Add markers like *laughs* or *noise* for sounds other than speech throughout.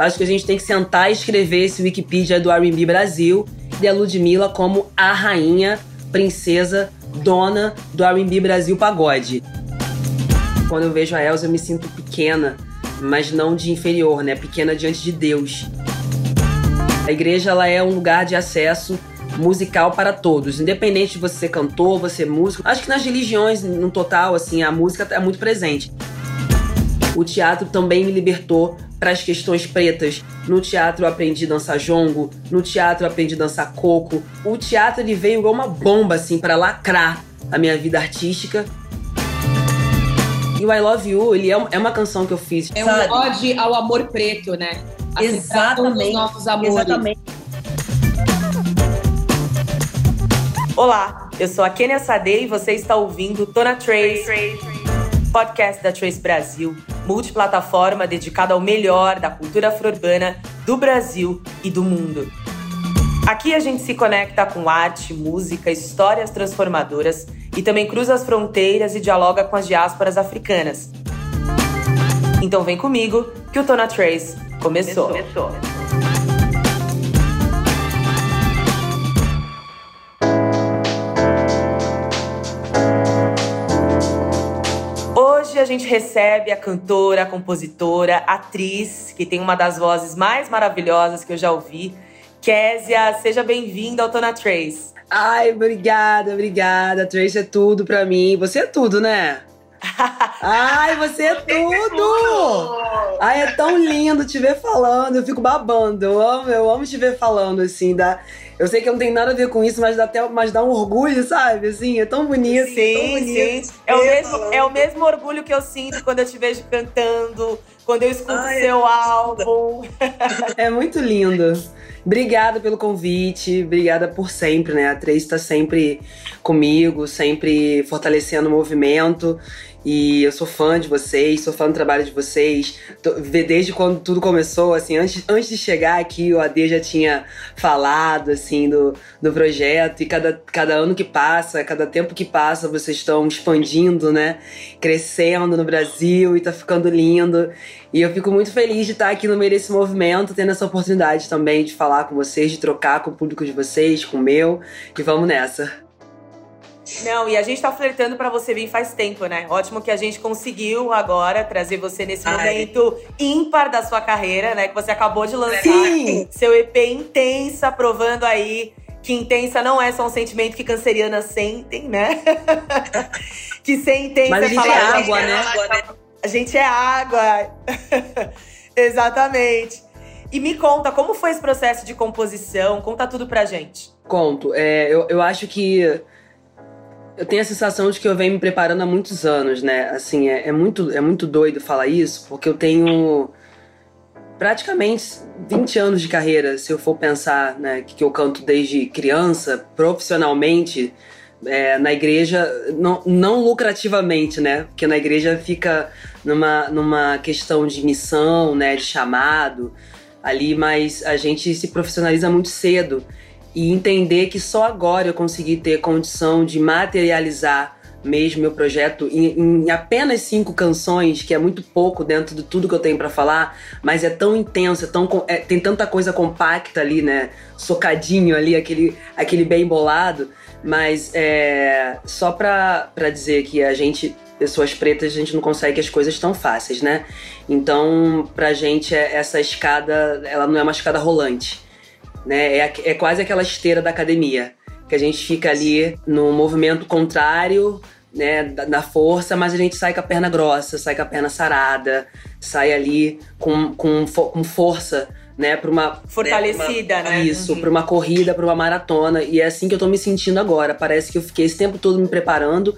Acho que a gente tem que sentar e escrever esse Wikipedia do R&B Brasil e a Ludmilla como a rainha, princesa, dona do R&B Brasil Pagode. Quando eu vejo a Elsa, eu me sinto pequena, mas não de inferior, né? Pequena diante de Deus. A igreja ela é um lugar de acesso musical para todos, independente de você ser cantor, você ser músico. Acho que nas religiões, no total, assim, a música é muito presente. O teatro também me libertou para as questões pretas. No teatro eu aprendi a dançar jongo, no teatro eu aprendi a dançar coco. O teatro ele veio igual uma bomba assim para lacrar a minha vida artística. E o I Love You, ele é, é uma canção que eu fiz. É um ode ao amor preto, né? Exatamente. nossos amores. Exatamente. Olá, eu sou a Kenia Sade e você está ouvindo Tona Trace, podcast da Trace Brasil, multiplataforma dedicada ao melhor da cultura afro-urbana do Brasil e do mundo. Aqui a gente se conecta com arte, música, histórias transformadoras e também cruza as fronteiras e dialoga com as diásporas africanas. Então vem comigo que o Tona Trace começou. começou. A gente recebe a cantora, a compositora, atriz, que tem uma das vozes mais maravilhosas que eu já ouvi, Késia. Seja bem-vinda ao Tona Trace. Ai, obrigada, obrigada. Trace é tudo pra mim. Você é tudo, né? *laughs* Ai, você é tudo! Ai, é tão lindo te ver falando. Eu fico babando. Eu amo, eu amo te ver falando, assim. Dá... Eu sei que não tem nada a ver com isso, mas dá até mas dá um orgulho, sabe? Assim, é tão bonito. Sim, tão bonito. sim. É o, mesmo, é o mesmo orgulho que eu sinto quando eu te vejo cantando, quando eu escuto Ai, seu é álbum. É muito lindo. Obrigada pelo convite, obrigada por sempre, né? A Trace está sempre comigo, sempre fortalecendo o movimento. E eu sou fã de vocês, sou fã do trabalho de vocês. Desde quando tudo começou, assim, antes, antes de chegar aqui, o AD já tinha falado, assim, do, do projeto. E cada, cada ano que passa, cada tempo que passa, vocês estão expandindo, né? Crescendo no Brasil e tá ficando lindo. E eu fico muito feliz de estar aqui no meio desse movimento, tendo essa oportunidade também de falar com vocês, de trocar com o público de vocês, com o meu. E vamos nessa. Não, e a gente tá flertando para você vir faz tempo, né? Ótimo que a gente conseguiu agora trazer você nesse Ai. momento ímpar da sua carreira, né? Que você acabou de lançar Sim. seu EP Intensa, provando aí que intensa não é só um sentimento que cancerianas sentem, né? *laughs* que ser intensa Mas a é gente falar, é água, né? A gente é água. *laughs* Exatamente. E me conta, como foi esse processo de composição? Conta tudo pra gente. Conto. É, eu, eu acho que eu tenho a sensação de que eu venho me preparando há muitos anos, né? Assim, é, é, muito, é muito doido falar isso, porque eu tenho praticamente 20 anos de carreira, se eu for pensar, né? Que eu canto desde criança, profissionalmente, é, na igreja, não, não lucrativamente, né? Porque na igreja fica numa, numa questão de missão, né? De chamado ali, mas a gente se profissionaliza muito cedo e entender que só agora eu consegui ter condição de materializar mesmo meu projeto em, em, apenas cinco canções, que é muito pouco dentro de tudo que eu tenho para falar, mas é tão intenso, é tão, é, tem tanta coisa compacta ali, né? Socadinho ali, aquele, aquele bem bolado. Mas é, só pra, pra dizer que a gente, pessoas pretas, a gente não consegue as coisas tão fáceis, né? Então, pra gente, é, essa escada, ela não é uma escada rolante né? É, é quase aquela esteira da academia, que a gente fica ali no movimento contrário, né, da, da, força, mas a gente sai com a perna grossa, sai com a perna sarada, sai ali com, com, com força, né, para uma fortalecida, né? né? Isso, uhum. para uma corrida, para uma maratona, e é assim que eu tô me sentindo agora. Parece que eu fiquei esse tempo todo me preparando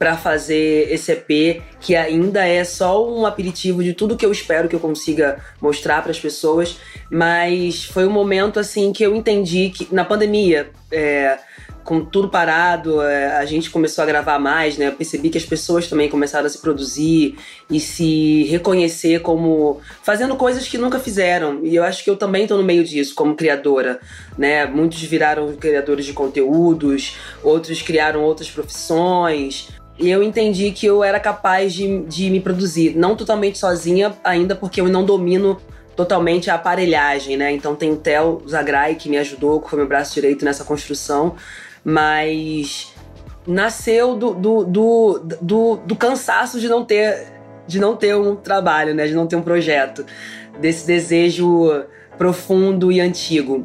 para fazer esse EP, que ainda é só um aperitivo de tudo que eu espero que eu consiga mostrar para as pessoas. Mas foi um momento assim que eu entendi que na pandemia. É, com tudo parado, é, a gente começou a gravar mais, né? Eu percebi que as pessoas também começaram a se produzir e se reconhecer como fazendo coisas que nunca fizeram. E eu acho que eu também estou no meio disso como criadora, né? Muitos viraram criadores de conteúdos, outros criaram outras profissões, eu entendi que eu era capaz de, de me produzir, não totalmente sozinha, ainda porque eu não domino totalmente a aparelhagem, né? Então tem o Theo Zagrai que me ajudou, que foi meu braço direito nessa construção, mas nasceu do, do, do, do, do cansaço de não ter de não ter um trabalho, né? De não ter um projeto, desse desejo profundo e antigo.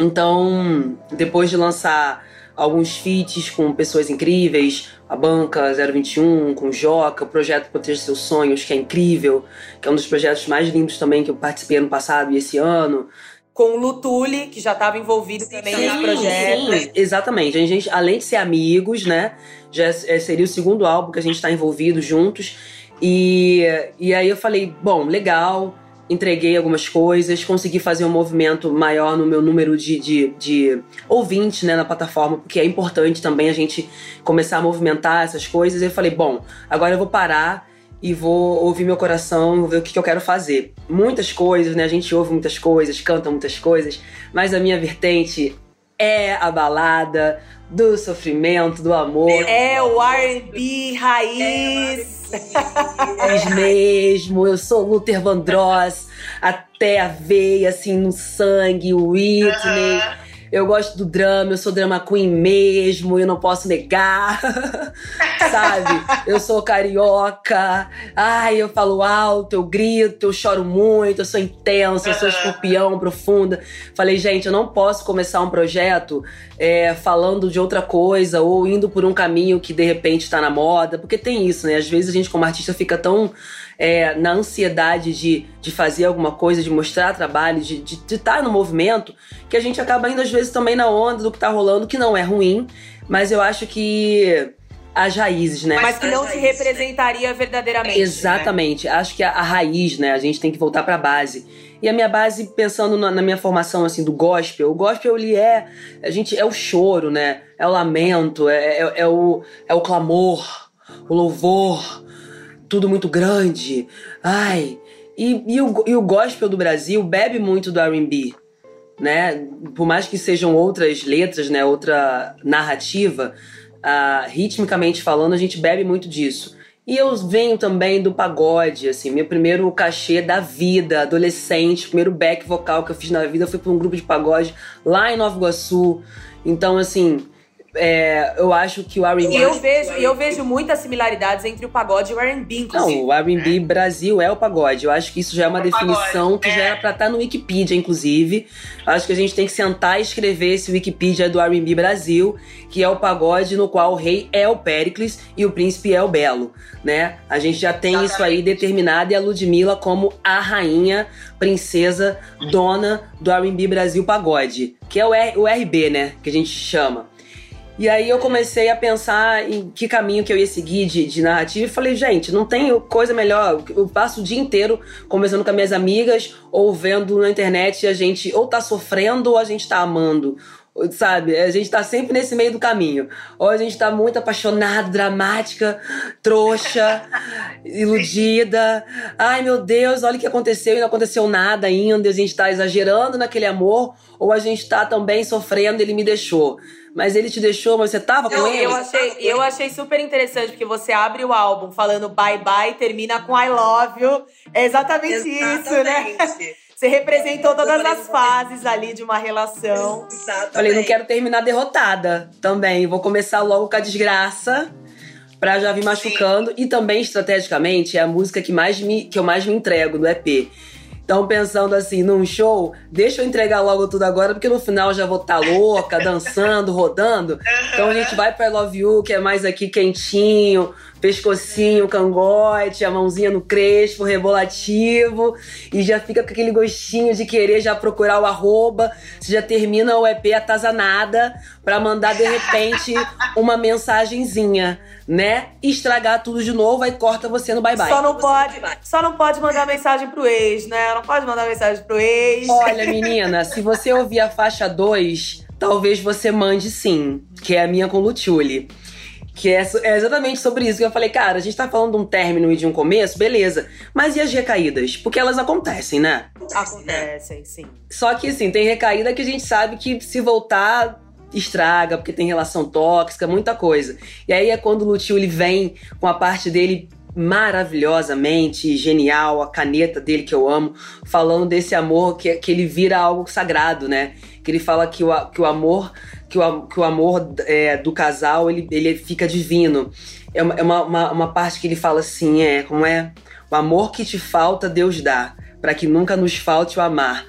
Então, depois de lançar alguns feats com pessoas incríveis, a Banca 021, com o Joca, o projeto Proteger Seus Sonhos, que é incrível, que é um dos projetos mais lindos também que eu participei ano passado e esse ano. Com o Lutuli, que já estava envolvido sim, também sim, nesse projeto. Sim, exatamente. A gente, além de ser amigos, né? Já é, seria o segundo álbum que a gente está envolvido juntos. E, e aí eu falei, bom, legal, entreguei algumas coisas, consegui fazer um movimento maior no meu número de, de, de ouvintes né, na plataforma, porque é importante também a gente começar a movimentar essas coisas. E eu falei, bom, agora eu vou parar e vou ouvir meu coração, vou ver o que, que eu quero fazer. Muitas coisas, né? A gente ouve muitas coisas, canta muitas coisas, mas a minha vertente é a balada do sofrimento, do amor. É o R&B raiz. É mesmo, eu sou Luther Vandross, até a veia, assim, no sangue, Whitney. Eu gosto do drama, eu sou drama queen mesmo, eu não posso negar. *laughs* Sabe? Eu sou carioca. Ai, eu falo alto, eu grito, eu choro muito, eu sou intensa, eu sou escorpião profunda. Falei, gente, eu não posso começar um projeto é, falando de outra coisa ou indo por um caminho que de repente tá na moda, porque tem isso, né? Às vezes a gente, como artista, fica tão é, na ansiedade de, de fazer alguma coisa, de mostrar trabalho, de estar de, de tá no movimento, que a gente acaba indo às vezes também na onda do que tá rolando, que não é ruim, mas eu acho que as raízes, né? Mas que não se representaria verdadeiramente. Né? Exatamente. Né? Acho que a, a, raiz, né? A gente tem que voltar para a base. E a minha base, pensando na, na, minha formação assim do gospel, o gospel ele é, a gente é o choro, né? É o lamento, é, é, é o é o clamor, o louvor, tudo muito grande. Ai. E, e, o, e o gospel do Brasil bebe muito do RB. Né? Por mais que sejam outras letras, né? outra narrativa, uh, ritmicamente falando, a gente bebe muito disso. E eu venho também do pagode, assim, meu primeiro cachê da vida, adolescente, primeiro back vocal que eu fiz na vida foi para um grupo de pagode lá em Nova Iguaçu. Então, assim, é, eu acho que o R&B... E eu vejo, eu vejo muitas similaridades entre o pagode e o R&B, inclusive. Não, o R&B é. Brasil é o pagode. Eu acho que isso já é uma é definição pagode. que é. já era pra estar tá no Wikipedia, inclusive. Eu acho que a gente tem que sentar e escrever esse Wikipedia do R&B Brasil, que é o pagode no qual o rei é o Péricles e o príncipe é o Belo, né? A gente já tem Exatamente. isso aí determinado e a Ludmilla como a rainha, princesa, dona do R&B Brasil Pagode, que é o, R, o RB, né? Que a gente chama. E aí eu comecei a pensar em que caminho que eu ia seguir de, de narrativa e falei, gente, não tem coisa melhor. Eu passo o dia inteiro conversando com as minhas amigas ou vendo na internet a gente ou tá sofrendo ou a gente tá amando. Sabe? A gente tá sempre nesse meio do caminho. Ou a gente tá muito apaixonada, dramática, trouxa, *laughs* iludida. Ai meu Deus, olha o que aconteceu e não aconteceu nada ainda. A gente tá exagerando naquele amor. Ou a gente tá também sofrendo, ele me deixou mas ele te deixou, mas você tava com ele? Eu achei, eu achei super interessante, porque você abre o álbum falando bye bye, termina com I love you. É exatamente, exatamente. isso, né? Você representou todas as fases ali de uma relação. Exatamente. Falei, não quero terminar derrotada também. Vou começar logo com a desgraça pra já vir machucando. Sim. E também, estrategicamente, é a música que, mais me, que eu mais me entrego no EP. Então, pensando assim, num show, deixa eu entregar logo tudo agora, porque no final já vou estar tá louca, *laughs* dançando, rodando. Então a gente vai pra I Love You, que é mais aqui quentinho, pescocinho, cangote, a mãozinha no crespo, rebolativo, e já fica com aquele gostinho de querer já procurar o arroba, você já termina o EP atazanada para mandar de repente *laughs* uma mensagenzinha, né? Estragar tudo de novo, aí corta você no bye bye. Só não pode, só não pode mandar mensagem pro ex, né? Não pode mandar mensagem pro ex. Olha, *laughs* menina, se você ouvir a faixa 2, talvez você mande sim, que é a minha com Lutiuli. Que é, é, exatamente sobre isso que eu falei, cara, a gente tá falando de um término e de um começo, beleza. Mas e as recaídas? Porque elas acontecem, né? Acontecem, sim. Só que, assim, tem recaída que a gente sabe que se voltar, estraga, porque tem relação tóxica, muita coisa. E aí é quando o Lutil ele vem com a parte dele maravilhosamente genial, a caneta dele que eu amo, falando desse amor que, que ele vira algo sagrado, né? Que ele fala que o, que o amor que o, que o amor é, do casal ele, ele fica divino. É, uma, é uma, uma, parte que ele fala assim, é como é? O amor que te falta, Deus dá, para que nunca nos falte o amar.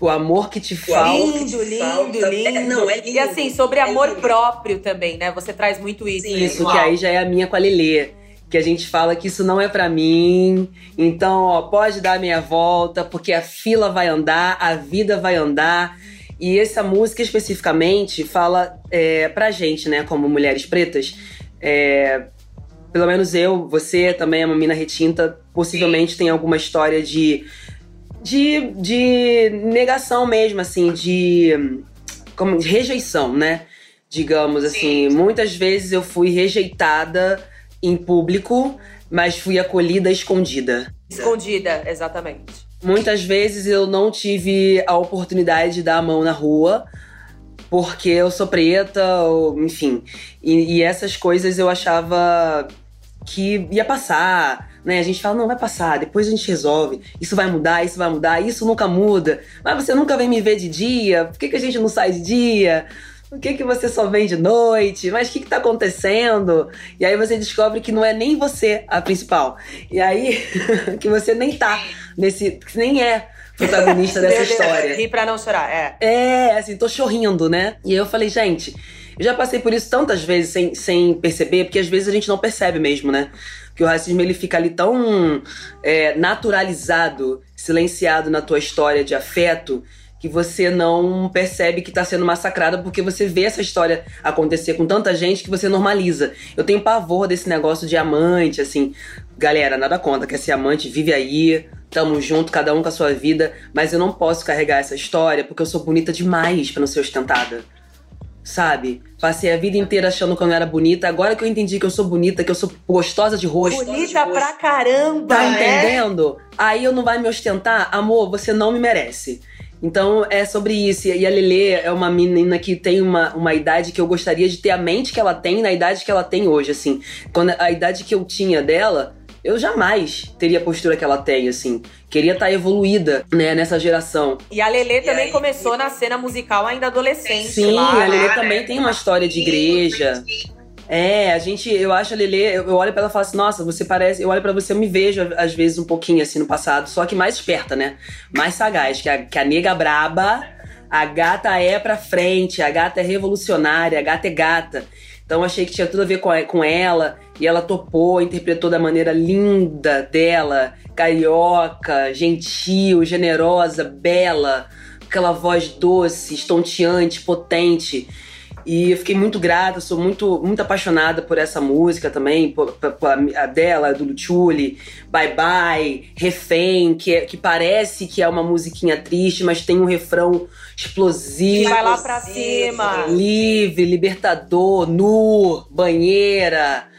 O amor que te falta. Lindo, lindo, falta. lindo. É, não, é lindo. E assim, sobre é amor próprio também, né? Você traz muito isso. Sim, isso, que aí já é a minha com a Lelê que a gente fala que isso não é para mim. Então, ó, pode dar meia volta, porque a fila vai andar, a vida vai andar. E essa música especificamente fala é, pra gente, né, como mulheres pretas. É, pelo menos eu, você também é uma mina retinta, possivelmente tem alguma história de, de, de negação mesmo, assim, de, como, de rejeição, né? Digamos assim, muitas vezes eu fui rejeitada em público, mas fui acolhida escondida. Escondida, exatamente. Muitas vezes eu não tive a oportunidade de dar a mão na rua, porque eu sou preta, ou, enfim. E, e, essas coisas eu achava que ia passar, né? A gente fala, não, vai passar, depois a gente resolve. Isso vai mudar, isso vai mudar, isso nunca muda. Mas você nunca vem me ver de dia, por que, que a gente não sai de dia? Por que, que você só vem de noite? Mas o que, que tá acontecendo? E aí você descobre que não é nem você a principal. E aí *laughs* que você nem tá nesse. Que nem é protagonista *laughs* dessa história. Ri pra não chorar, é. É, assim, tô chorrindo, né? E aí eu falei, gente, eu já passei por isso tantas vezes sem, sem perceber, porque às vezes a gente não percebe mesmo, né? Que o racismo ele fica ali tão é, naturalizado, silenciado na tua história de afeto que você não percebe que está sendo massacrada porque você vê essa história acontecer com tanta gente que você normaliza. Eu tenho pavor desse negócio de amante, assim. Galera, nada contra que esse amante vive aí, tamo junto, cada um com a sua vida, mas eu não posso carregar essa história porque eu sou bonita demais para não ser ostentada. Sabe? Passei a vida inteira achando que eu não era bonita. Agora que eu entendi que eu sou bonita, que eu sou gostosa de rosto. Bonita de pra caramba! Tá né? entendendo? Aí eu não vai me ostentar? Amor, você não me merece. Então é sobre isso. E a Lele é uma menina que tem uma, uma idade que eu gostaria de ter a mente que ela tem na idade que ela tem hoje, assim. Quando a idade que eu tinha dela, eu jamais teria a postura que ela tem, assim. Queria estar tá evoluída, né, nessa geração. E a Lele também aí, começou na cena musical ainda adolescente. Sim, lá, a Lele né? também tem uma história de igreja. É, a gente, eu acho a Lele, eu, eu olho para ela e falo assim, nossa, você parece, eu olho para você, eu me vejo às vezes um pouquinho assim no passado, só que mais esperta, né? Mais sagaz, que a, que a nega braba, a gata é pra frente, a gata é revolucionária, a gata é gata. Então achei que tinha tudo a ver com, com ela e ela topou, interpretou da maneira linda dela, carioca, gentil, generosa, bela, aquela voz doce, estonteante, potente. E eu fiquei muito grata, sou muito, muito apaixonada por essa música também, por, por, por a dela, do Luchuli, Bye Bye, Refém, que, é, que parece que é uma musiquinha triste, mas tem um refrão explosivo. Que vai lá pra cima. Livre, libertador, nu, banheira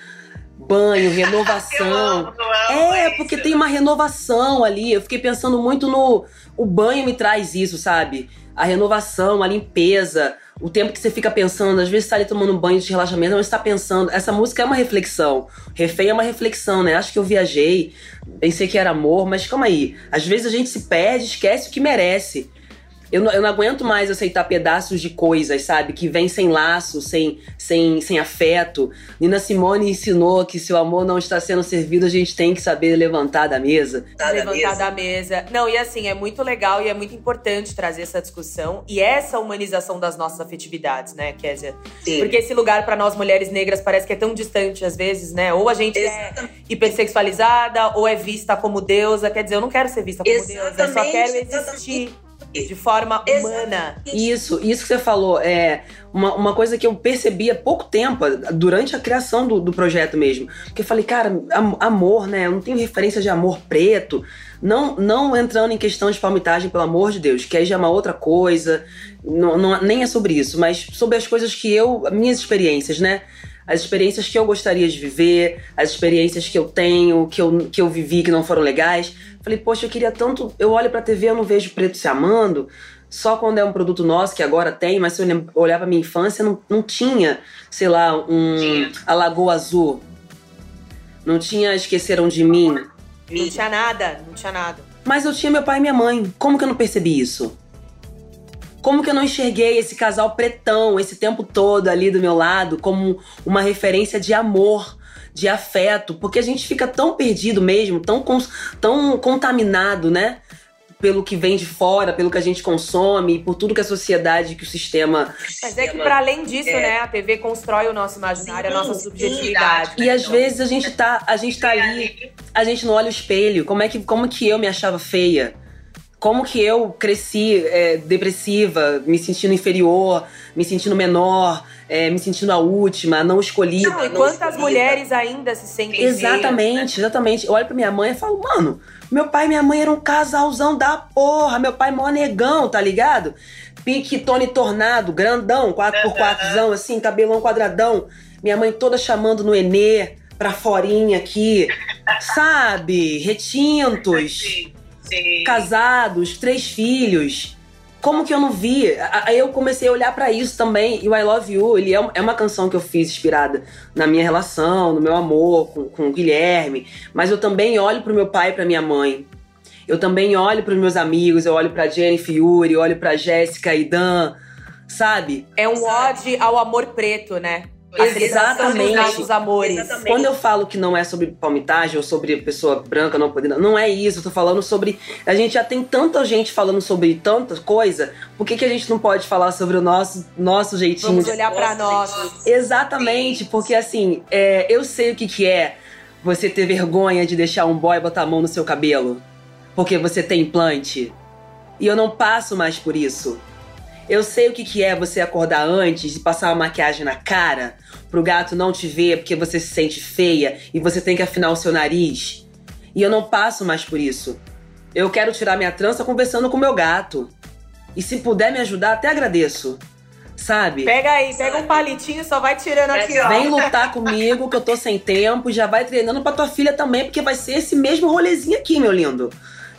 banho, *laughs* renovação. eu amo, eu amo é, porque tem uma renovação ali. Eu fiquei pensando muito no. O banho me traz isso, sabe? A renovação, a limpeza, o tempo que você fica pensando, às vezes você tá ali tomando um banho de relaxamento, mas você tá pensando. Essa música é uma reflexão. Refém é uma reflexão, né? Acho que eu viajei, pensei que era amor, mas calma aí. Às vezes a gente se perde, esquece o que merece. Eu não, eu não aguento mais aceitar pedaços de coisas, sabe? Que vem sem laço, sem, sem, sem afeto. Nina Simone ensinou que se o amor não está sendo servido, a gente tem que saber levantar da mesa. Levantar da mesa. Não, e assim, é muito legal e é muito importante trazer essa discussão e essa humanização das nossas afetividades, né, Kézia? Sim. Porque esse lugar para nós mulheres negras parece que é tão distante às vezes, né? Ou a gente é hipersexualizada ou é vista como deusa. Quer dizer, eu não quero ser vista como Exatamente. deusa, eu só quero existir. Exatamente de forma humana. Isso, isso que você falou é uma, uma coisa que eu percebi há pouco tempo, durante a criação do, do projeto mesmo. Porque eu falei, cara, amor, né? Eu não tenho referência de amor preto. Não, não entrando em questão de palmitagem, pelo amor de Deus, que aí já é uma outra coisa. Não, não, nem é sobre isso, mas sobre as coisas que eu. minhas experiências, né? as experiências que eu gostaria de viver, as experiências que eu tenho, que eu, que eu vivi que não foram legais. Falei, poxa, eu queria tanto. Eu olho pra TV, eu não vejo preto se amando, só quando é um produto nosso, que agora tem, mas se eu olhar pra minha infância, não, não tinha, sei lá, um. A Lagoa Azul. não tinha Esqueceram de Mim. Não tinha nada, não tinha nada. Mas eu tinha meu pai e minha mãe. Como que eu não percebi isso? Como que eu não enxerguei esse casal pretão esse tempo todo ali do meu lado como uma referência de amor, de afeto? Porque a gente fica tão perdido mesmo, tão, tão contaminado, né? pelo que vem de fora, pelo que a gente consome, por tudo que a sociedade, que o sistema. Mas é que para além disso, é. né, a TV constrói o nosso imaginário, sim, a nossa subjetividade. E às vezes a gente tá, a gente tá ali, a gente não olha o espelho. Como é que, como que eu me achava feia? Como que eu cresci é, depressiva, me sentindo inferior, me sentindo menor, é, me sentindo a última, não escolhida. Não, e quantas mulheres ainda se sentem Exatamente, exatamente. Eu olho pra minha mãe e falo, mano, meu pai e minha mãe eram um casalzão da porra. Meu pai mó negão, tá ligado? Pique Tony Tornado, grandão, 4x4zão, assim, cabelão quadradão. Minha mãe toda chamando no Enê, pra forinha aqui. Sabe? Retintos. Casados, três filhos. Como que eu não vi? Aí eu comecei a olhar para isso também. E o I Love You, ele é, é uma canção que eu fiz inspirada na minha relação, no meu amor com, com o Guilherme. Mas eu também olho pro meu pai e pra minha mãe. Eu também olho pros meus amigos, eu olho pra Jennifer Yuri, olho pra Jéssica e Dan, sabe? É um ode ao amor preto, né? Exatamente. nossos amores. Exatamente. Quando eu falo que não é sobre palmitagem ou sobre pessoa branca não podendo, não é isso. Eu tô falando sobre. A gente já tem tanta gente falando sobre tanta coisa. Por que, que a gente não pode falar sobre o nosso, nosso jeitinho? Vamos olhar para nós. Exatamente, porque assim, é, eu sei o que, que é você ter vergonha de deixar um boy botar a mão no seu cabelo. Porque você tem implante. E eu não passo mais por isso. Eu sei o que, que é você acordar antes e passar uma maquiagem na cara pro gato não te ver porque você se sente feia e você tem que afinar o seu nariz. E eu não passo mais por isso. Eu quero tirar minha trança conversando com meu gato. E se puder me ajudar, até agradeço. Sabe? Pega aí, pega um palitinho, só vai tirando aqui, ó. Vem lutar comigo, que eu tô sem tempo. Já vai treinando pra tua filha também, porque vai ser esse mesmo rolezinho aqui, meu lindo.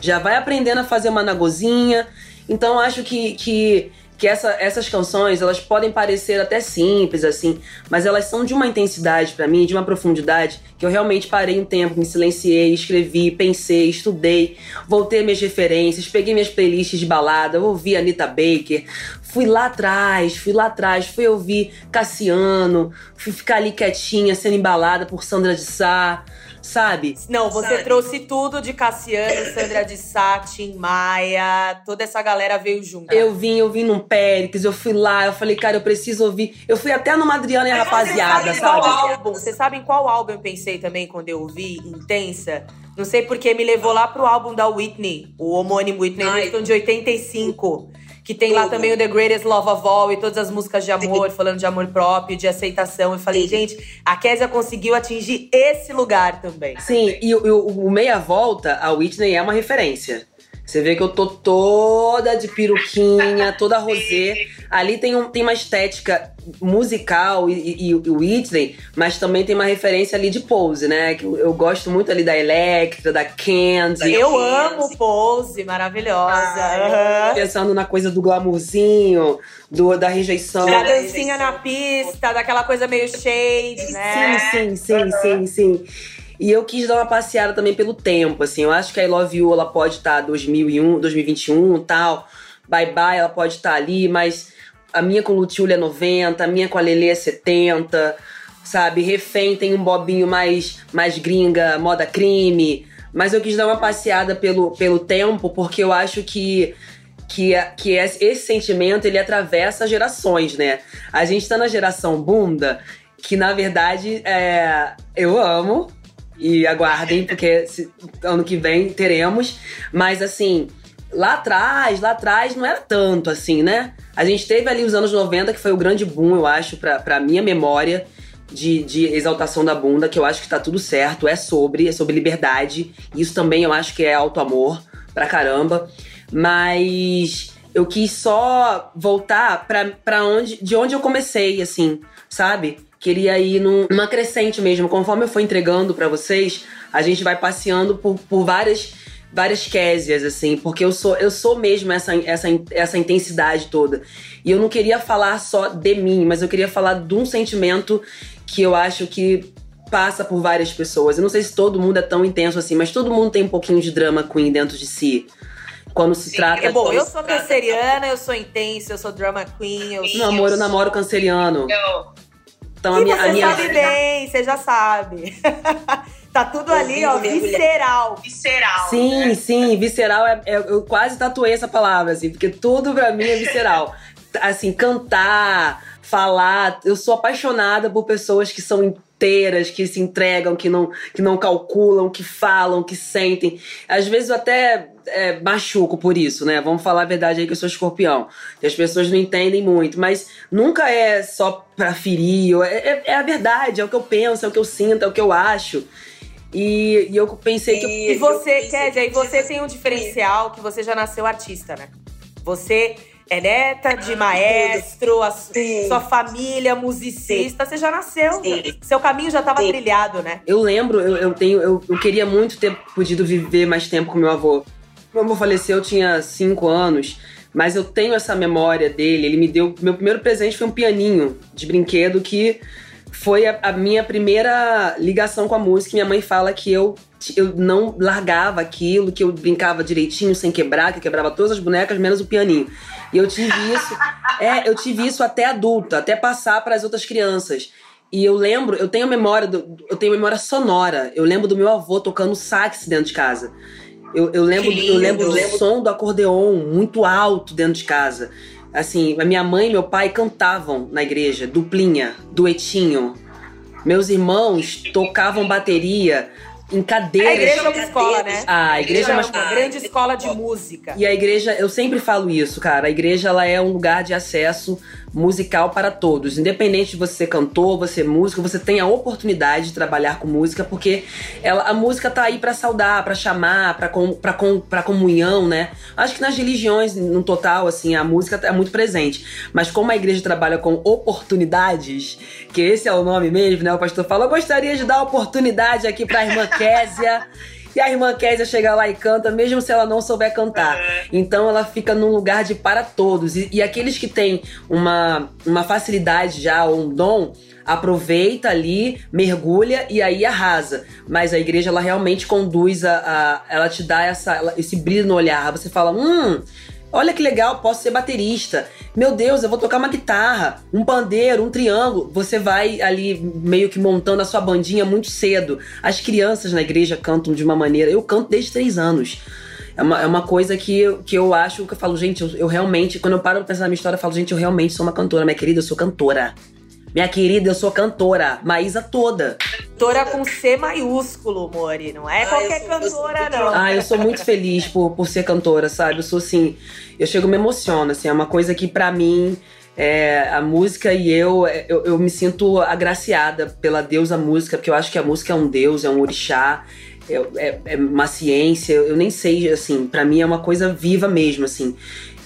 Já vai aprendendo a fazer uma nagozinha. Então, acho que, que que essa, essas canções elas podem parecer até simples assim, mas elas são de uma intensidade para mim, de uma profundidade que eu realmente parei um tempo, me silenciei, escrevi, pensei, estudei, voltei minhas referências, peguei minhas playlists de balada, ouvi Anita Baker, fui lá atrás, fui lá atrás, fui ouvir Cassiano, fui ficar ali quietinha, sendo embalada por Sandra de Sá sabe? Não, você sabe? trouxe tudo de Cassiano, Sandra de Sá, Tim Maia, toda essa galera veio junto. Eu vim, eu vim num Péricles, eu fui lá, eu falei, cara, eu preciso ouvir. Eu fui até no Adriana e a rapaziada, sabe? sabe? Álbum, você sabe em qual álbum eu pensei também quando eu ouvi? Intensa? Não sei porque me levou lá pro álbum da Whitney, o homônimo Whitney Houston de 85 que tem lá também o The Greatest Love of All e todas as músicas de amor, falando de amor próprio, de aceitação. Eu falei, gente, a Késia conseguiu atingir esse lugar também. Sim, e o, o Meia Volta, a Whitney é uma referência. Você vê que eu tô toda de peruquinha, *laughs* toda rosé. Ali tem, um, tem uma estética musical e, e, e, o Whitney, mas também tem uma referência ali de Pose, né? Que eu gosto muito ali da Electra, da Candy. Eu amo Pose, maravilhosa. Ah, uhum. Pensando na coisa do glamourzinho, do, da rejeição. Da dancinha na pista, daquela coisa meio shade, né? Sim, sim, sim, uhum. sim, sim. E eu quis dar uma passeada também pelo tempo, assim. Eu acho que a I Love You, ela pode estar tá 2001, 2021 tal. Bye Bye, ela pode estar tá ali, mas a minha com Lutiúlia é 90, a minha com a Lele é 70, sabe? Refém tem um bobinho mais, mais gringa, moda crime. Mas eu quis dar uma passeada pelo, pelo tempo, porque eu acho que que, que esse sentimento ele atravessa gerações, né? A gente tá na geração bunda, que na verdade é, eu amo, e aguardem, porque ano que vem teremos. Mas assim, lá atrás, lá atrás não era tanto assim, né? A gente teve ali os anos 90, que foi o grande boom, eu acho, pra, pra minha memória. De, de exaltação da bunda, que eu acho que tá tudo certo, é sobre, é sobre liberdade. Isso também eu acho que é auto-amor pra caramba. Mas eu quis só voltar pra onde, de onde eu comecei, assim, sabe? queria ir numa crescente mesmo. Conforme eu for entregando para vocês, a gente vai passeando por, por várias várias késias, assim, porque eu sou eu sou mesmo essa, essa, essa intensidade toda. E eu não queria falar só de mim, mas eu queria falar de um sentimento que eu acho que passa por várias pessoas. Eu não sei se todo mundo é tão intenso assim, mas todo mundo tem um pouquinho de drama queen dentro de si. Quando se Sim, trata é bom, de. eu sou canceriana, eu sou intensa, eu sou drama queen, eu sou. Não, amor, eu namoro canceriano. Eu, Então a E minha. você A minha... sabe bem, você já sabe. *laughs* tá tudo Eu ali, ó, visceral. visceral. Sim, né? sim, visceral é, é- Eu quase tatuei essa palavra, assim, porque tudo pra mim é visceral. *laughs* Assim, cantar, falar. Eu sou apaixonada por pessoas que são que se entregam, que não, que não calculam, que falam, que sentem. Às vezes eu até é, machuco por isso, né? Vamos falar a verdade aí que eu sou escorpião. Que as pessoas não entendem muito, mas nunca é só pra ferir. É, é- é a verdade, é o que eu penso, é o que eu sinto, é o que eu acho. E, e eu pensei que. E você, Kézia, e você tem um diferencial que você já nasceu artista, né? Você é neta de maestro, a Sim. sua família musicista, você já nasceu. Sim. Seu caminho já estava trilhado, né? Eu lembro, eu, eu tenho, eu, eu queria muito ter podido viver mais tempo com meu avô. Meu avô faleceu, eu tinha cinco anos, mas eu tenho essa memória dele. Ele me deu. Meu primeiro presente foi um pianinho de brinquedo que foi a, a minha primeira ligação com a música. Minha mãe fala que eu, eu não largava aquilo, que eu brincava direitinho, sem quebrar, que quebrava todas as bonecas, menos o pianinho. E eu tive isso. É, eu tive isso até adulta, até passar para as outras crianças. E eu lembro, eu tenho memória, do, eu tenho memória sonora. Eu lembro do meu avô tocando sax dentro de casa. Eu, eu lembro, eu lembro do som do acordeon muito alto dentro de casa. Assim, a minha mãe e meu pai cantavam na igreja, duplinha, duetinho. Meus irmãos tocavam bateria em cadeiras. A igreja é uma escola, né? Ah, a igreja é uma uma grande escola de música. E a igreja, eu sempre falo isso, cara. A igreja ela é um lugar de acesso musical para todos. Independente de você ser cantor, você ser músico, você tem a oportunidade de trabalhar com música, porque ela, a música tá aí para saudar, para chamar, para com, pra com, pra comunhão, né? Acho que nas religiões, no total, assim, a música é muito presente. Mas como a igreja trabalha com oportunidades, que esse é o nome mesmo, né? O pastor fala, eu gostaria de dar oportunidade aqui pra irmã Késia. E a irmã Késia chega lá e canta, mesmo se ela não souber cantar. Então ela fica num lugar de para todos. E, e aqueles que têm uma, uma facilidade já, ou um dom, aproveita ali, mergulha e aí arrasa. Mas a igreja, ela realmente conduz a. a- ela te dá essa, ela- esse brilho no olhar. Você fala, hum. Olha que legal, posso ser baterista. Meu Deus, eu vou tocar uma guitarra, um pandeiro, um triângulo. Você vai ali meio que montando a sua bandinha muito cedo. As crianças na igreja cantam de uma maneira. Eu canto desde três anos. É uma, é uma coisa que, que eu acho que eu falo, gente, eu, eu realmente, quando eu paro pra pensar na minha história, eu falo, gente, eu realmente sou uma cantora. Minha querida, eu sou cantora. Minha querida, eu sou cantora. Maísa toda. Cantora com C maiúsculo, Mori. Não é Ah, qualquer eu sou- cantora, muito não. Ah, eu sou muito feliz por, por ser cantora, sabe? Eu sou assim, eu chego me emociona, assim, é uma coisa que pra mim é, a música e eu, é, eu, eu me sinto agraciada pela deusa música, porque eu acho que a música é um deus, é um orixá, é, é- é uma ciência, eu nem sei, assim, pra mim é uma coisa viva mesmo, assim.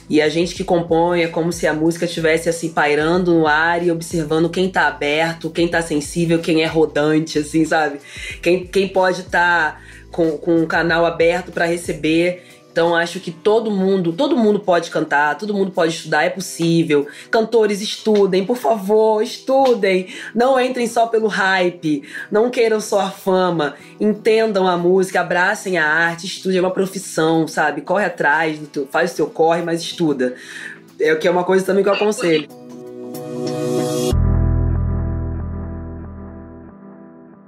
E a gente que compõe é como se a música estivesse assim pairando no ar e observando quem tá aberto, quem tá sensível, quem é rodante, assim, sabe? Quem, quem pode estar com, com um canal aberto para receber. Então acho que todo mundo, todo mundo pode cantar, todo mundo pode estudar, é possível. Cantores estudem, por favor, estudem. Não entrem só pelo hype, não queiram só a fama. Entendam a música, abracem a arte, estudem, é uma profissão, sabe? Corre atrás, teu- faz o teu corre, mas estuda. É o que é uma coisa também que eu aconselho.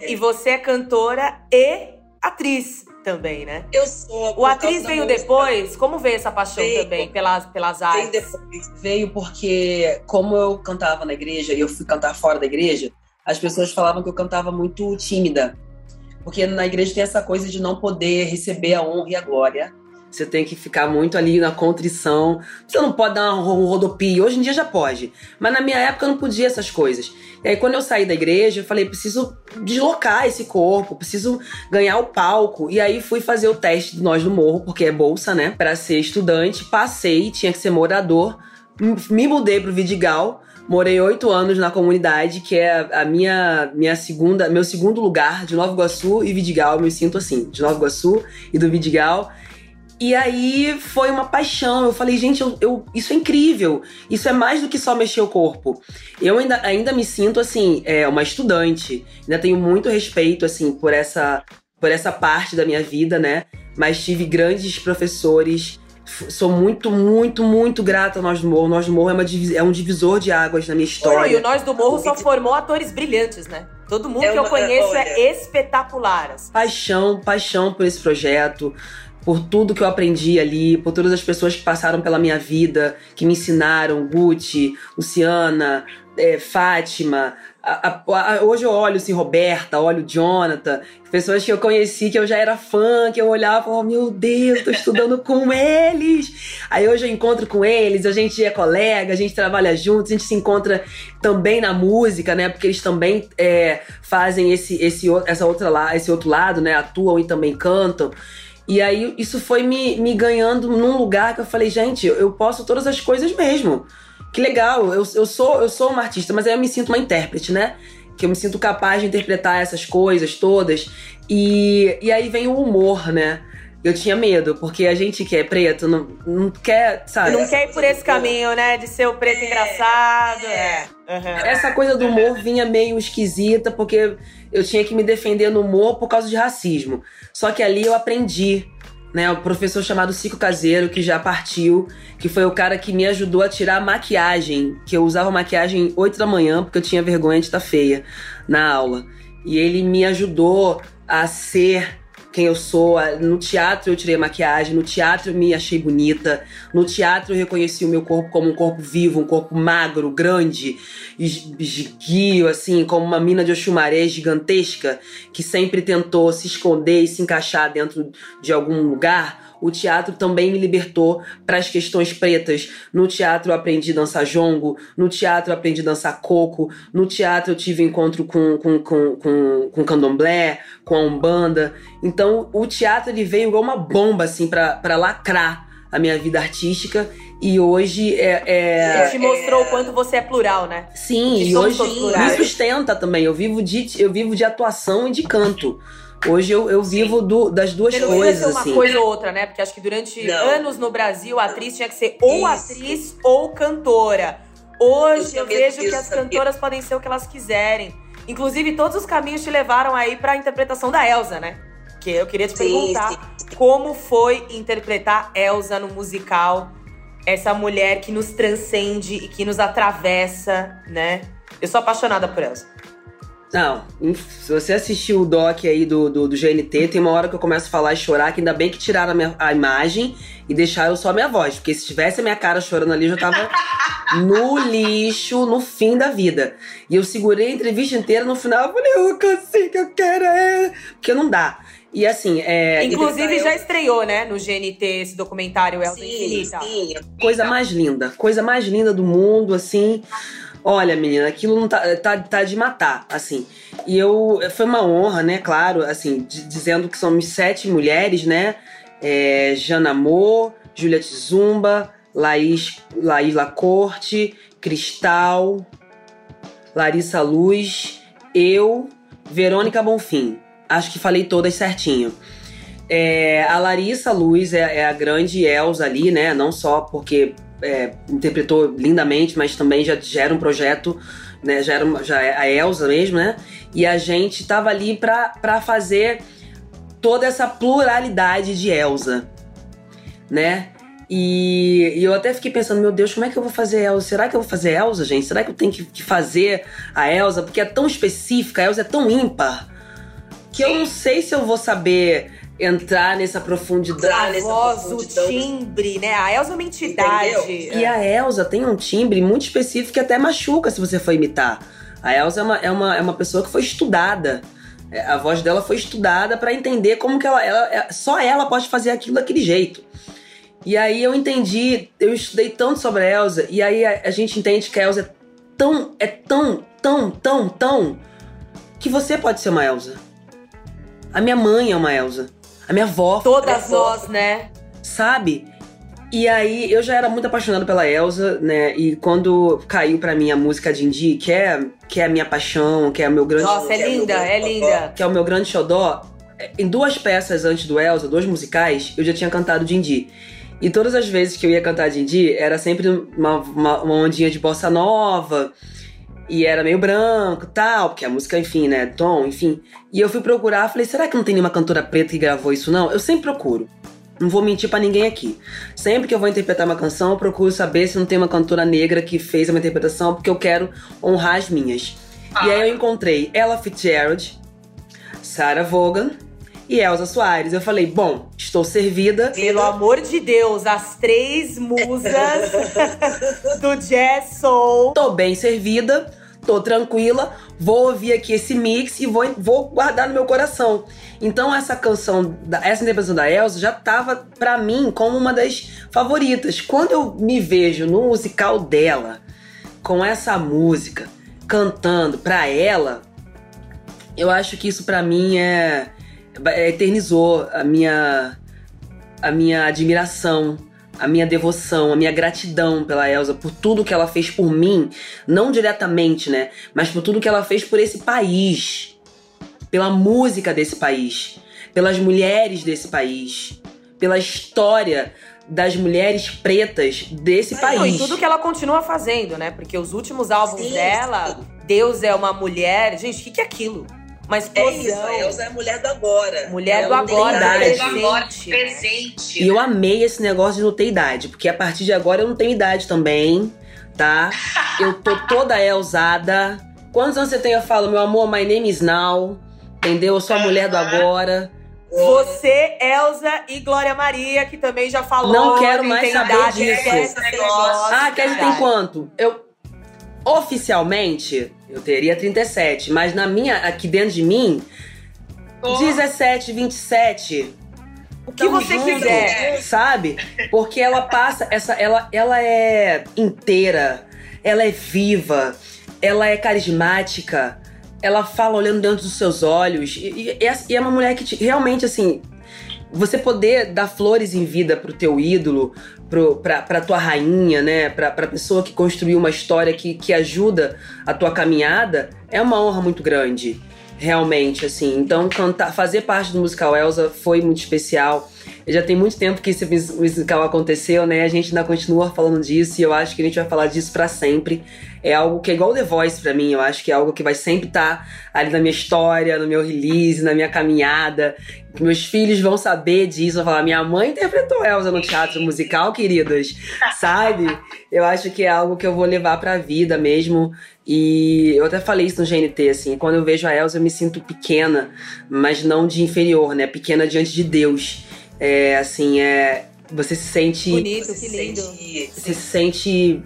E você é cantora e atriz também, né? Eu sou. O atriz veio depois? Como veio essa paixão Veio. também pelas, pelas Veio artes? depois. Veio porque, como eu cantava na igreja e eu fui cantar fora da igreja, as pessoas falavam que eu cantava muito tímida. Porque na igreja tem essa coisa de não poder receber a honra e a glória. Você tem que ficar muito ali na contrição. Você não pode dar um ro- rodopio. Hoje em dia já pode. Mas na minha época eu não podia essas coisas. E aí quando eu saí da igreja, eu falei, preciso deslocar esse corpo, preciso ganhar o palco. E aí fui fazer o teste do Nós do Morro, porque é bolsa, né? Pra ser estudante. Passei, tinha que ser morador. Me mudei pro Vidigal. Morei oito anos na comunidade, que é a minha, minha segunda, meu segundo lugar de Nova Iguaçu e Vidigal. Me sinto assim, de Nova Iguaçu e do Vidigal. E aí foi uma paixão. Eu falei, gente, eu, eu, isso é incrível. Isso é mais do que só mexer o corpo. Eu ainda, ainda me sinto, assim, é, uma estudante. Ainda tenho muito respeito, assim, por essa, por essa parte da minha vida, né? Mas tive grandes professores. Sou muito, muito, muito grata ao Nós do Morro. Nós do Morro é, uma, é um divisor de águas na minha história. e o Nós do Morro só formou atores brilhantes, né? Todo mundo é que eu conheço é espetacular. Assim. Paixão, paixão por esse projeto por tudo que eu aprendi ali, por todas as pessoas que passaram pela minha vida, que me ensinaram, Gucci, Luciana, é, Fátima. A, a, a, hoje eu olho assim, Roberta, olho Jonathan, pessoas que eu conheci, que eu já era fã, que eu olhava e falava, meu Deus, tô estudando *laughs* com eles. Aí hoje eu encontro com eles, a gente é colega, a gente trabalha juntos, a gente se encontra também na música, né? Porque eles também é, fazem esse, esse, essa outra, esse outro lado, né? Atuam e também cantam. E aí isso foi me, me ganhando num lugar que eu falei, gente, eu posso todas as coisas mesmo. Que legal, eu, eu, sou, eu sou uma artista, mas aí eu me sinto uma intérprete, né? Que eu me sinto capaz de interpretar essas coisas todas. E, e aí vem o humor, né? Eu tinha medo, porque a gente que é preto não, não quer, sabe? Não quer ir por esse caminho, né? De ser o preto engraçado. É. Uhum. Essa coisa do humor vinha meio esquisita, porque eu tinha que me defender no humor por causa de racismo. Só que ali eu aprendi, né? O professor chamado Cico Caseiro, que já partiu, que foi o cara que me ajudou a tirar a maquiagem, que eu usava maquiagem 8 da manhã, porque eu tinha vergonha de estar feia na aula. E ele me ajudou a ser quem eu sou. No teatro eu tirei maquiagem, no teatro eu me achei bonita, no teatro eu reconheci o meu corpo como um corpo vivo, um corpo magro, grande, esguio, assim, como uma mina de Oxumaré gigantesca que sempre tentou se esconder e se encaixar dentro de algum lugar o teatro também me libertou para as questões pretas. No teatro eu aprendi a dançar jongo, no teatro eu aprendi a dançar coco, no teatro eu tive encontro com, com, com, com, com candomblé, com a umbanda. Então o teatro ele veio igual uma bomba assim para lacrar a minha vida artística e hoje é. é Ele te mostrou o quanto você é plural, né? Sim, e hoje me sustenta também. Eu vivo de, eu vivo de atuação e de canto. Hoje eu, eu vivo do, das duas Você coisas, ser uma assim. coisa ou outra, né? Porque acho que durante não. anos no Brasil a atriz tinha que ser ou isso. atriz ou cantora. Hoje eu, eu vejo que as sabia. cantoras podem ser o que elas quiserem. Inclusive, todos os caminhos te levaram aí pra interpretação da Elsa, né? Que eu queria te sim, perguntar sim. como foi interpretar Elsa no musical. Essa mulher que nos transcende e que nos atravessa, né? Eu sou apaixonada por Elsa. Não, se você assistiu o doc aí do, do, do, GNT, tem uma hora que eu começo a falar e chorar, que ainda bem que tiraram a, minha, a imagem e deixaram só a minha voz. Porque se tivesse a minha cara chorando ali, eu já tava *laughs* no lixo, no fim da vida. E eu segurei a entrevista inteira, no final eu falei, eu consigo, eu quero, é. Porque não dá. E assim, é. Inclusive já estreou, né, no GNT esse documentário Elsa Infinita. Sim. Coisa mais linda. Coisa mais linda do mundo, assim. Olha, menina, aquilo não tá, tá, tá de matar, assim. E eu. Foi uma honra, né? Claro, assim, dizendo que somos sete mulheres, né? É, Jana Amor, Juliette Zumba, Laís, Laís Lacorte, Cristal, Larissa Luz, eu, Verônica Bonfim. Acho que falei todas certinho. É, a Larissa Luz é, é, a grande Elsa ali, né? Não só porque é, interpretou lindamente, mas também já, já era um projeto, né? Já era já é a Elsa mesmo, né? E a gente tava ali para fazer toda essa pluralidade de Elsa, né? E, e, eu até fiquei pensando, meu Deus, como é que eu vou fazer Elsa? Será que eu vou fazer Elsa, gente? Será que eu tenho que, que fazer a Elsa? Porque é tão específica, a Elsa é tão ímpar, que eu não sei se eu vou saber entrar nessa profundidade. A voz, o timbre, né? A Elsa é uma entidade. Entendeu? E a Elsa tem um timbre muito específico que até machuca se você for imitar. A Elsa é uma, é uma, é uma pessoa que foi estudada. É, a voz dela foi estudada para entender como que ela, ela, é, Só ela pode fazer aquilo daquele jeito. E aí eu entendi, eu estudei tanto sobre a Elsa, e aí a, a gente entende que a Elsa é tão, é tão, tão, tão, tão, que você pode ser uma Elsa. A minha mãe é uma Elsa. A minha avó. Todas nós, né? Sabe? E aí eu já era muito apaixonado pela Elsa, né? E quando caiu para mim a música de Indy, que é, que é a minha paixão, que é o meu grande. Nossa, é linda, é, é linda. Que é o meu grande xodó. em duas peças antes do Elsa, dois musicais, eu já tinha cantado Dindi. E todas as vezes que eu ia cantar Dindi, era sempre uma, uma, uma ondinha de bossa nova. E era meio branco tal, porque a música, enfim, né? Tom, enfim. E eu fui procurar, falei, será que não tem nenhuma cantora preta que gravou isso, não? Eu sempre procuro. Não vou mentir para ninguém aqui. Sempre que eu vou interpretar uma canção, eu procuro saber se não tem uma cantora negra que fez uma interpretação, porque eu quero honrar as minhas. Ah. E aí eu encontrei Ella Fitzgerald, Sarah Vaughan e Elza Soares. Eu falei, bom, estou servida. Pelo amor de Deus, as três musas *laughs* do jazz soul. Tô bem servida tô tranquila, vou ouvir aqui esse mix e vou, vou guardar no meu coração. Então essa canção, essa interpretação da Elsa já tava para mim como uma das favoritas. Quando eu me vejo no musical dela, com essa música, cantando pra ela, eu acho que isso para mim é, é eternizou a minha a minha admiração a minha devoção, a minha gratidão pela Elsa, por tudo que ela fez por mim, não diretamente, né? Mas por tudo que ela fez por esse país, pela música desse país, pelas mulheres desse país, pela história das mulheres pretas desse Mas, país. Não, e tudo que ela continua fazendo, né? Porque os últimos álbuns Sim, dela, Deus é uma mulher. Gente, o que, que é aquilo? Uma explosão. É isso, a Elza é a mulher do agora. Mulher do agora, presente. agora, presente. E eu amei esse negócio de não ter idade, porque a partir de agora eu não tenho idade também, tá? eu tô toda Elzada. Quantos anos você tem? Eu falo, meu amor, my name is now. Entendeu? Eu sou a mulher do agora. Você, Elza e Glória Maria, que também já falou. Não quero mais saber disso. Ah, quer tem quanto? Eu oficialmente eu teria 37, mas na minha, aqui dentro de mim, oh. 17, 27. O que você junto, quiser, sabe? Porque ela passa essa ela ela é inteira, ela é viva, ela é carismática, ela fala olhando dentro dos seus olhos e, e, e é uma mulher que te, realmente assim, você poder dar flores em vida pro teu ídolo, pro, pra, pra tua rainha, né? Pra, pra pessoa que construiu uma história que, que ajuda a tua caminhada, é uma honra muito grande. Realmente, assim. Então, cantar, fazer parte do musical Elsa foi muito especial. Já tem muito tempo que esse musical aconteceu, né? A gente ainda continua falando disso e eu acho que a gente vai falar disso para sempre. É algo que é igual The Voice para mim. Eu acho que é algo que vai sempre estar tá ali na minha história, no meu release, na minha caminhada. Meus filhos vão saber disso. Vão falar: minha mãe interpretou Elsa no teatro musical, queridas. Sabe? Eu acho que é algo que eu vou levar pra vida mesmo. E eu até falei isso no GNT, assim. Quando eu vejo a Elsa, eu me sinto pequena, mas não de inferior, né? Pequena diante de Deus. É, assim, é. Você se sente. Bonito, que lindo. Você se sente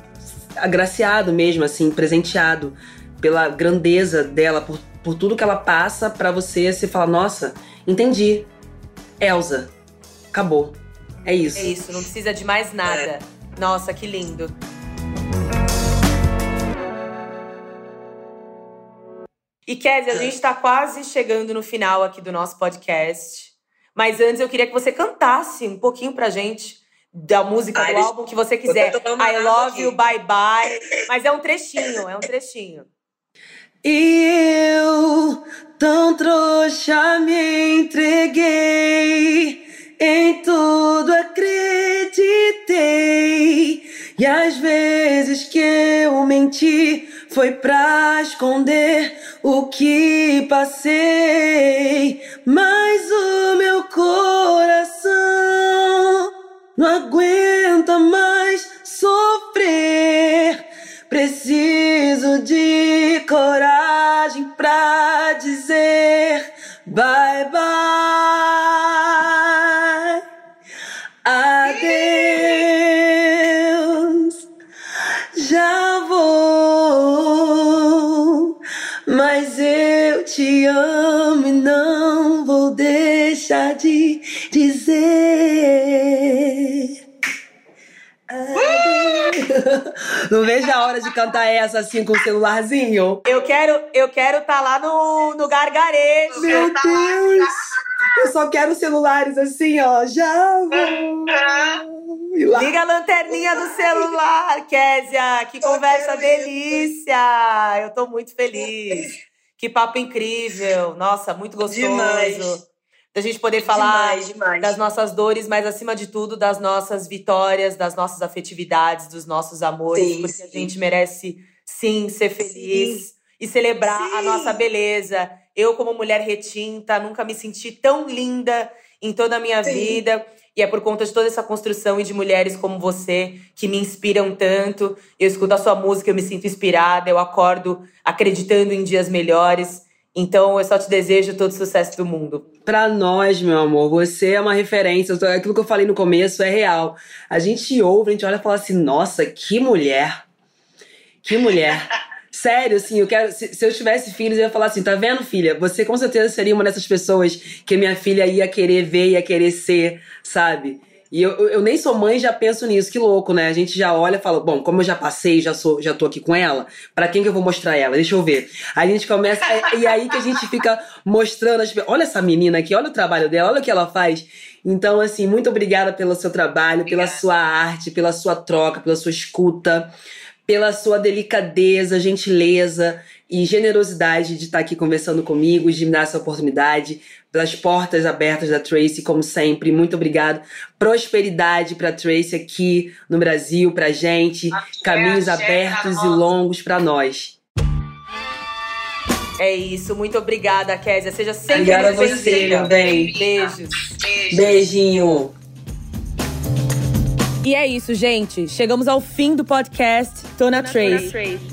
agraciado mesmo, assim, presenteado pela grandeza dela, por, por tudo que ela passa para você. Você fala, nossa, entendi. Elsa, acabou. É isso. É isso, não precisa de mais nada. É. Nossa, que lindo. E Kézia, a gente está quase chegando no final aqui do nosso podcast. Mas antes eu queria que você cantasse um pouquinho pra gente da música Ai, do álbum que você quiser. I love aqui. you, bye bye. Mas é um trechinho, é um trechinho. Eu, tão trouxa, me entreguei, em tudo acreditei. E às vezes que eu menti, foi pra esconder o que passei. Mas hora de cantar essa assim com o celularzinho. Eu quero eu quero estar tá lá no, no gargarejo. Meu Deus! Eu só quero celulares assim, ó. Já vou. Liga a lanterninha do celular, Késia. Que conversa delícia. Eu tô muito feliz. Que papo incrível. Nossa, muito gostoso. Demais. Da gente poder falar Demais, demais. das nossas dores, mas acima de tudo das nossas vitórias, das nossas afetividades, dos nossos amores, Sim, porque sim. a gente merece sim ser feliz e celebrar a Sim. nossa beleza. Eu como mulher retinta, nunca me senti tão linda em toda a minha Sim. vida. E é por conta de toda essa construção e de mulheres como você que me inspiram tanto. Eu escuto a sua música, eu me sinto inspirada, eu acordo acreditando em dias melhores. Então eu só te desejo todo o sucesso do mundo. Pra nós, meu amor, você é uma referência. Aquilo que eu falei no começo é real. A gente ouve, a gente olha e fala assim: nossa, que mulher. Que mulher. *laughs* Sério, assim, eu quero. Se, se eu tivesse filhos, eu ia falar assim: tá vendo, filha? Você com certeza seria uma dessas pessoas que minha filha ia querer ver, ia querer ser, sabe? E eu, eu, nem sou mãe, já penso nisso, que louco, né? A gente já olha e fala, bom, como eu já passei, já sou, já tô aqui com ela, pra quem que eu vou mostrar ela? Deixa eu ver. Aí a gente começa, é- e aí que a gente fica mostrando, as, olha essa menina aqui, olha o trabalho dela, olha o que ela faz. Então, assim, muito obrigada pelo seu trabalho, pela Obrigada. sua arte, pela sua troca, pela sua escuta, pela sua delicadeza, gentileza e generosidade de estar aqui conversando comigo, de me dar essa oportunidade, pelas portas abertas da Tracy, como sempre. Muito obrigado. Prosperidade para Tracy aqui no Brasil, pra gente. Caminhos axé, abertos e longos para nós. É isso, muito obrigada, Késia. Seja sempre Obrigada a você, meu bem. Beijos. Beijo. Beijinho. E é isso, gente. Chegamos ao fim do podcast Tona Trace.